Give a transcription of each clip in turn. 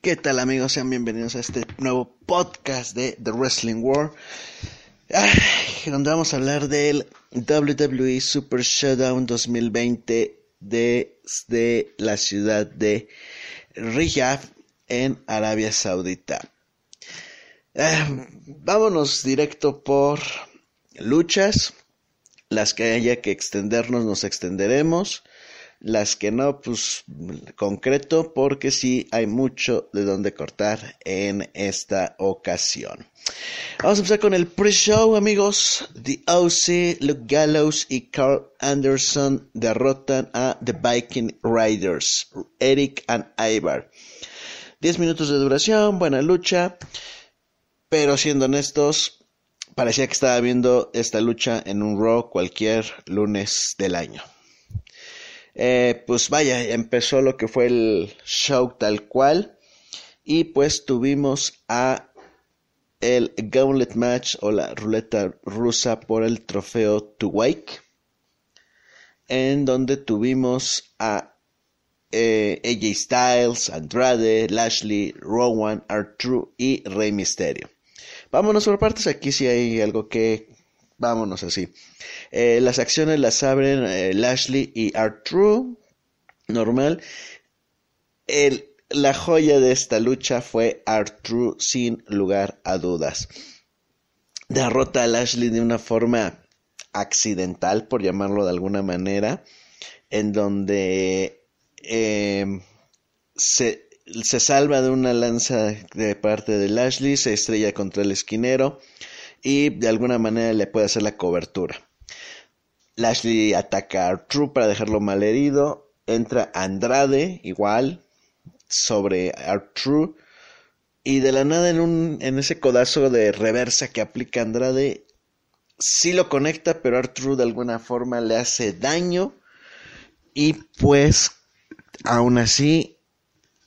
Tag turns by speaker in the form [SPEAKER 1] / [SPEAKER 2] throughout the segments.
[SPEAKER 1] tal amigos? Sean bienvenidos a este nuevo podcast de The Wrestling War, donde vamos a hablar del WWE Super Showdown 2020 desde la ciudad de Riyadh en Arabia Saudita. Ah, vámonos directo por luchas, las que haya que extendernos nos extenderemos las que no, pues concreto, porque sí hay mucho de donde cortar en esta ocasión. Vamos a empezar con el pre-show, amigos. The OC, Luke Gallows y Carl Anderson derrotan a The Viking Riders, Eric and Ivar. 10 minutos de duración, buena lucha, pero siendo honestos, parecía que estaba viendo esta lucha en un Raw cualquier lunes del año. Eh, pues vaya, empezó lo que fue el show tal cual. Y pues tuvimos a el Gauntlet Match o la ruleta rusa por el trofeo To Wake. En donde tuvimos a eh, AJ Styles, Andrade, Lashley, Rowan, Artru y Rey Mysterio. Vámonos por partes, aquí si hay algo que vámonos así. Eh, las acciones las abren eh, Lashley y Artru, normal. La joya de esta lucha fue Artru sin lugar a dudas. Derrota a Lashley de una forma accidental, por llamarlo de alguna manera, en donde em, se, se salva de una lanza de parte de Lashley, se estrella contra el esquinero y de alguna manera le puede hacer la cobertura. Lashley ataca a True para dejarlo mal herido. Entra Andrade, igual, sobre True. Y de la nada en, un, en ese codazo de reversa que aplica Andrade, sí lo conecta, pero Artru de alguna forma le hace daño. Y pues, aún así,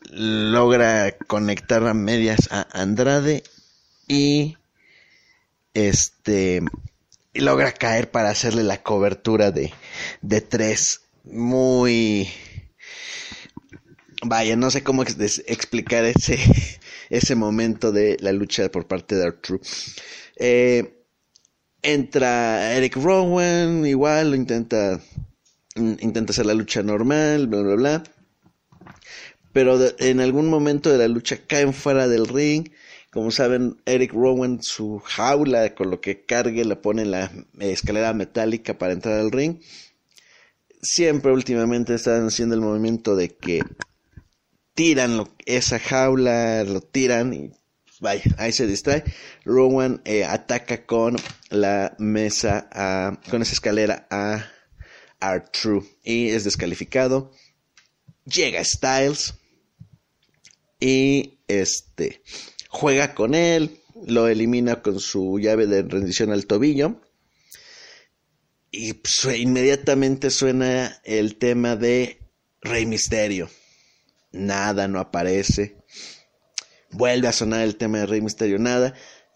[SPEAKER 1] logra conectar a medias a Andrade. Y este logra caer para hacerle la cobertura de, de tres. Muy... Vaya, no sé cómo explicar ese, ese momento de la lucha por parte de Arthur. Eh, entra Eric Rowan, igual, lo intenta, intenta hacer la lucha normal, bla, bla, bla. Pero en algún momento de la lucha caen fuera del ring como saben, Eric Rowan, su jaula con lo que cargue, la pone en la escalera metálica para entrar al ring. Siempre últimamente están haciendo el movimiento de que tiran esa jaula, lo tiran y vaya, ahí se distrae. Rowan eh, ataca con la mesa, con esa escalera a R-True y es descalificado. Llega Styles y este juega con él, lo elimina con su llave de rendición al tobillo. Y inmediatamente suena el tema de Rey Misterio. Nada, no aparece. Vuelve a sonar el tema de Rey Misterio, nada.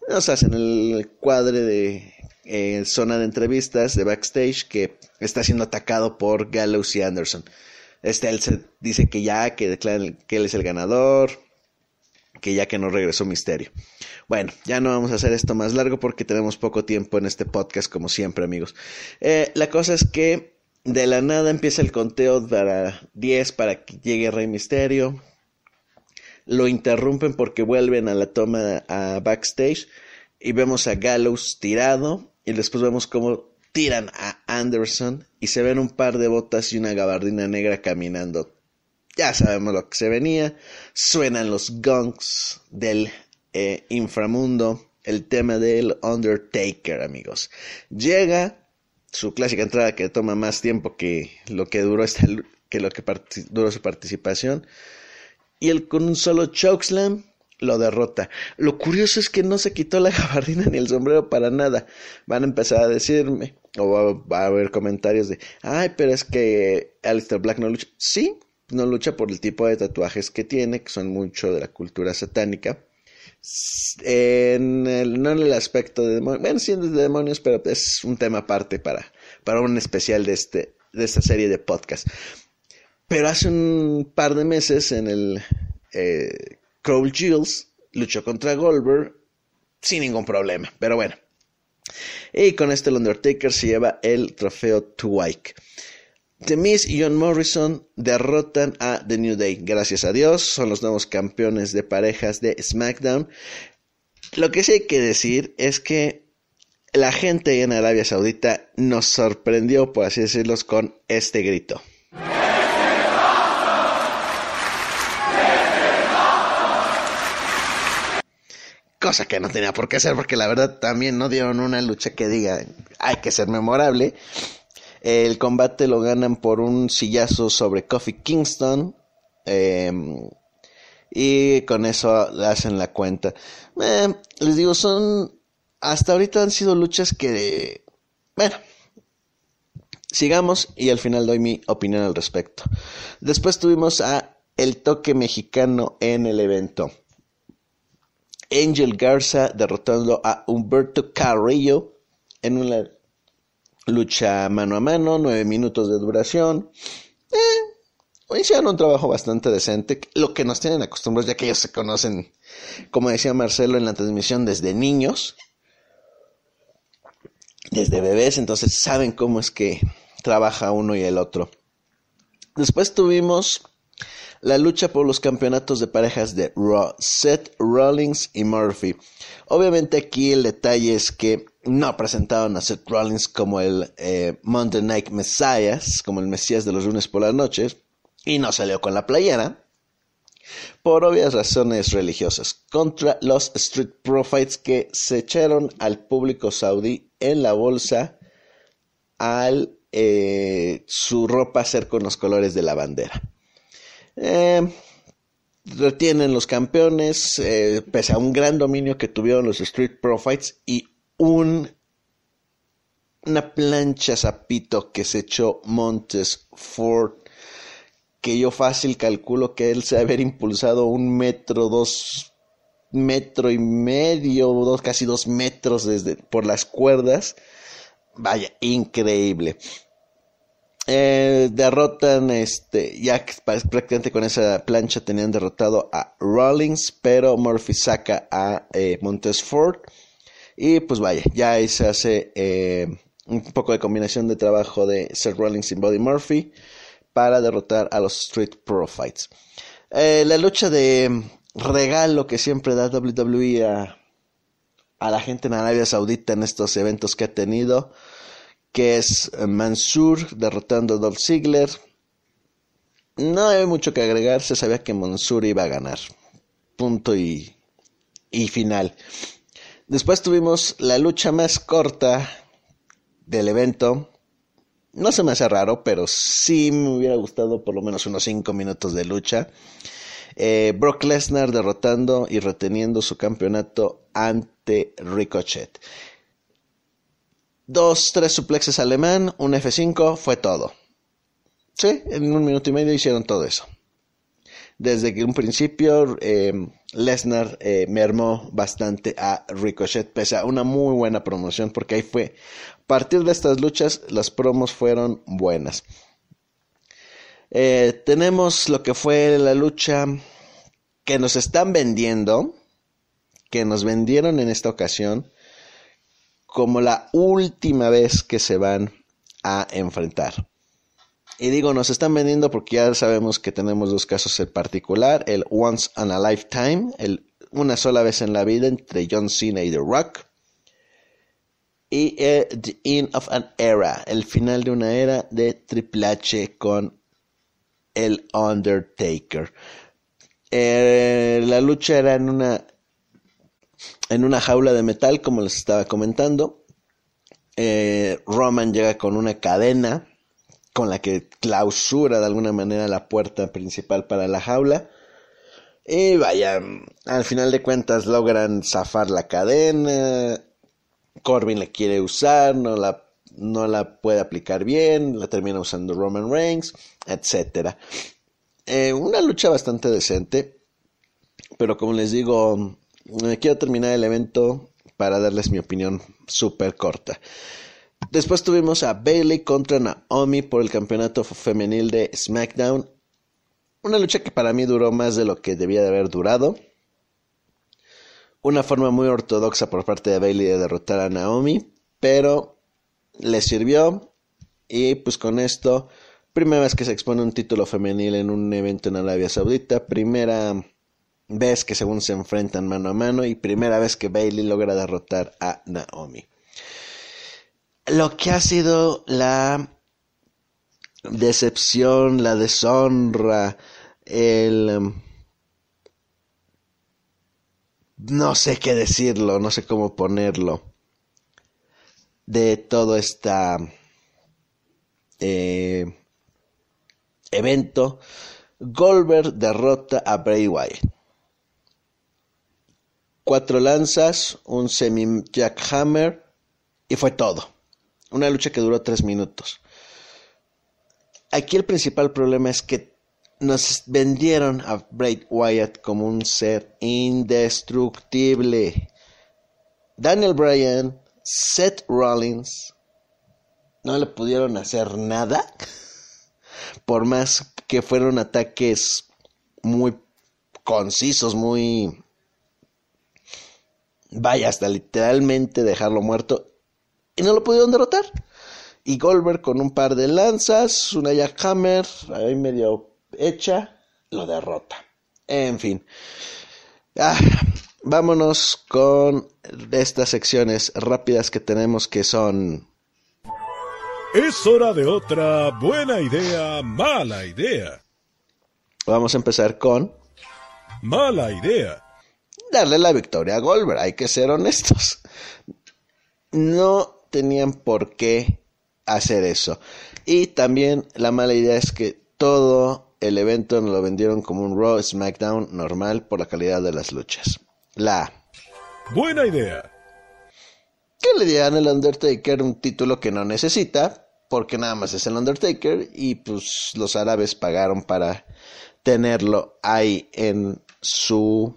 [SPEAKER 1] Nos hacen el cuadre de eh, zona de entrevistas de backstage que está siendo atacado por Gallows y Anderson. Este él se dice que ya, que declaran que él es el ganador, que ya que no regresó Misterio. Bueno, ya no vamos a hacer esto más largo porque tenemos poco tiempo en este podcast, como siempre, amigos. Eh, la cosa es que de la nada empieza el conteo para 10 para que llegue Rey Misterio. Lo interrumpen porque vuelven a la toma a backstage y vemos a Gallows tirado y después vemos cómo tiran a Anderson y se ven un par de botas y una gabardina negra caminando ya sabemos lo que se venía. Suenan los gongs del eh, inframundo. El tema del Undertaker, amigos. Llega su clásica entrada que toma más tiempo que lo que duró esta, que lo que duró su participación. Y él con un solo chokeslam lo derrota. Lo curioso es que no se quitó la gabardina ni el sombrero para nada. Van a empezar a decirme, o va, a haber comentarios de, ay, pero es que Alistair Black no lucha. Sí, no lucha por el tipo de tatuajes que tiene, que son mucho de la cultura satánica. No en el aspecto de demonios, bueno, siendo de demonios, pero es un tema aparte para, para un especial de, este, de esta serie de podcast. Pero hace un par de meses en el eh, Cole luchó contra Goldberg sin ningún problema, pero bueno. Y con este el Undertaker se lleva el trofeo Twike. The Miz y John Morrison derrotan a The New Day. Gracias a Dios, son los nuevos campeones de parejas de SmackDown. Lo que sí hay que decir es que la gente en Arabia Saudita nos sorprendió, por así decirlo, con este grito. Cosa que no tenía por qué hacer, porque la verdad también no dieron una lucha que diga hay que ser memorable. El combate lo ganan por un sillazo sobre Kofi Kingston. Em, y con eso hacen la cuenta. Eh, les digo, son hasta ahorita han sido luchas que, bueno, sigamos y al final doy mi opinión al respecto. Después tuvimos a el toque mexicano en el evento. Angel Garza derrotando a Humberto Carrillo en una lucha mano a mano, nueve minutos de duración. Eh, hicieron un trabajo bastante decente, lo que nos tienen acostumbrados, ya que ellos se conocen, como decía Marcelo en la transmisión, desde niños desde bebés, entonces saben cómo es que trabaja uno y el otro. Después tuvimos la lucha por los campeonatos de parejas de Raw, Seth Rollins y Murphy. Obviamente aquí el detalle es que no presentaron a Seth Rollins como el eh, Monday Night Messiah, como el Mesías de los lunes por las noches, y no salió con la playera por obvias razones religiosas, contra los Street Profits que se echaron al público saudí en la bolsa al eh, su ropa ser con los colores de la bandera. Eh, retienen los campeones, pese a un gran dominio que tuvieron los Street Profits y un, una plancha zapito que se echó Montes Ford que yo fácil calculo que él se haber impulsado un metro, dos metro y medio, dos, casi dos metros desde, por las cuerdas. Vaya, increíble. Eh, derrotan, este, ya prácticamente con esa plancha tenían derrotado a Rollins, pero Murphy saca a eh, Montesford. Y pues vaya, ya ahí se hace eh, un poco de combinación de trabajo de Seth Rollins y Body Murphy para derrotar a los Street Profits. Eh, la lucha de regalo que siempre da WWE a, la gente en Arabia Saudita en estos eventos que ha tenido, que es Mansur derrotando a Dolph Ziggler. No hay mucho que agregar, se sabía que Mansur iba a ganar. Punto y, y final. Después tuvimos la lucha más corta del evento, no se me hace raro, pero sí me hubiera gustado por lo menos unos 5 minutos de lucha. Eh, Brock Lesnar derrotando y reteniendo su campeonato ante Ricochet. Dos, tres suplexes alemán, un F5, fue todo. Sí, en un minuto y medio hicieron todo eso. Desde que un principio eh, Lesnar eh, mermó bastante a Ricochet, pese a una muy buena promoción, porque ahí fue a partir de estas luchas, las promos fueron buenas. Eh, tenemos lo que fue la lucha que nos están vendiendo, que nos vendieron en esta ocasión, como la última vez que se van a enfrentar. Y digo, nos están vendiendo porque ya sabemos que tenemos dos casos en particular, el Once in a Lifetime, el una sola vez en la vida entre John Cena y The Rock, y The End of an Era, el final de una era de Triple H con el Undertaker. Eh, la lucha era en una en una jaula de metal, como les estaba comentando. Eh, Roman llega con una cadena con la que clausura de alguna manera la puerta principal para la jaula. Y vaya, al final de cuentas logran zafar la cadena, Corbin la quiere usar, no la, no la puede aplicar bien, la termina usando Roman Reigns, etc. Eh, una lucha bastante decente, pero como les digo, eh, quiero terminar el evento para darles mi opinión súper corta. Después tuvimos a Bailey contra Naomi por el campeonato femenil de SmackDown. Una lucha que para mí duró más de lo que debía de haber durado. una forma muy ortodoxa por parte de Bailey de derrotar a Naomi, pero le sirvió y pues con esto, primera vez que se expone un título femenil en un evento en Arabia Saudita, primera vez que según se enfrentan mano a mano y primera vez que Bailey logra derrotar a Naomi. Lo que ha sido la decepción, la deshonra, el... no sé qué decirlo, no sé cómo ponerlo, de todo este evento, Goldberg derrota a Bray Wyatt. Cuatro lanzas, un semi jackhammer y fue todo. Una lucha que duró tres minutos. Aquí el principal problema es que nos vendieron a Bray Wyatt como un ser indestructible. Daniel Bryan, Seth Rollins, no le pudieron hacer nada. Por más que fueron ataques muy concisos, muy... Vaya, hasta literalmente dejarlo muerto. Y no lo pudieron derrotar. Y Goldberg con un par de lanzas, una jackhammer, ahí medio hecha, lo derrota. En fin. Ah, vámonos con estas secciones rápidas que tenemos que son...
[SPEAKER 2] Es hora de otra buena idea, mala idea.
[SPEAKER 1] Vamos a empezar con...
[SPEAKER 2] Mala idea.
[SPEAKER 1] Darle la victoria a Goldberg, hay que ser honestos. No tenían por qué hacer eso. Y también la mala idea es que todo el evento nos lo vendieron como un Raw SmackDown normal por la calidad de las luchas. La
[SPEAKER 2] buena idea.
[SPEAKER 1] Que le dieran al Undertaker un título que no necesita, porque nada más es el Undertaker y pues los árabes pagaron para tenerlo ahí en su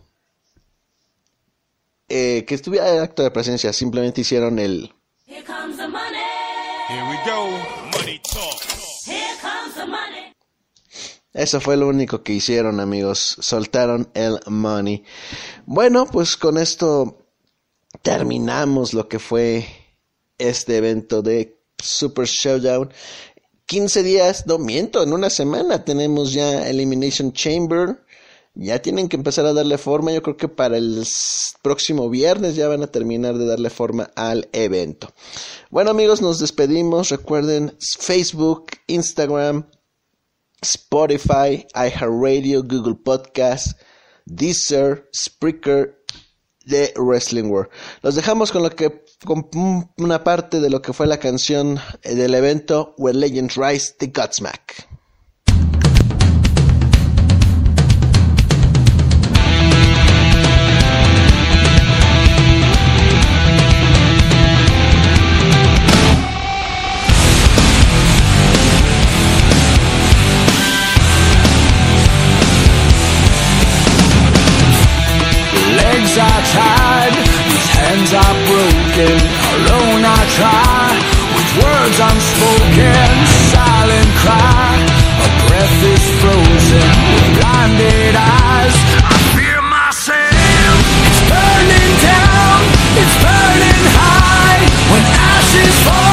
[SPEAKER 1] eh, que estuviera en acto de presencia, simplemente hicieron el eso fue lo único que hicieron, amigos. Soltaron el money. Bueno, pues con esto terminamos lo que fue este evento de Super Showdown. 15 días, no miento, en una semana tenemos ya Elimination Chamber. Ya tienen que empezar a darle forma. Yo creo que para el próximo viernes ya van a terminar de darle forma al evento. Bueno amigos, nos despedimos. Recuerden Facebook, Instagram, Spotify, iHeartRadio, Google Podcast, Deezer, Spreaker de Wrestling World. Los dejamos con lo que con una parte de lo que fue la canción del evento Where Legends Rise, The Godsmack. unspoken silent
[SPEAKER 3] cry. A breath is frozen with blinded eyes. I fear myself It's burning down, it's burning high When ashes fall.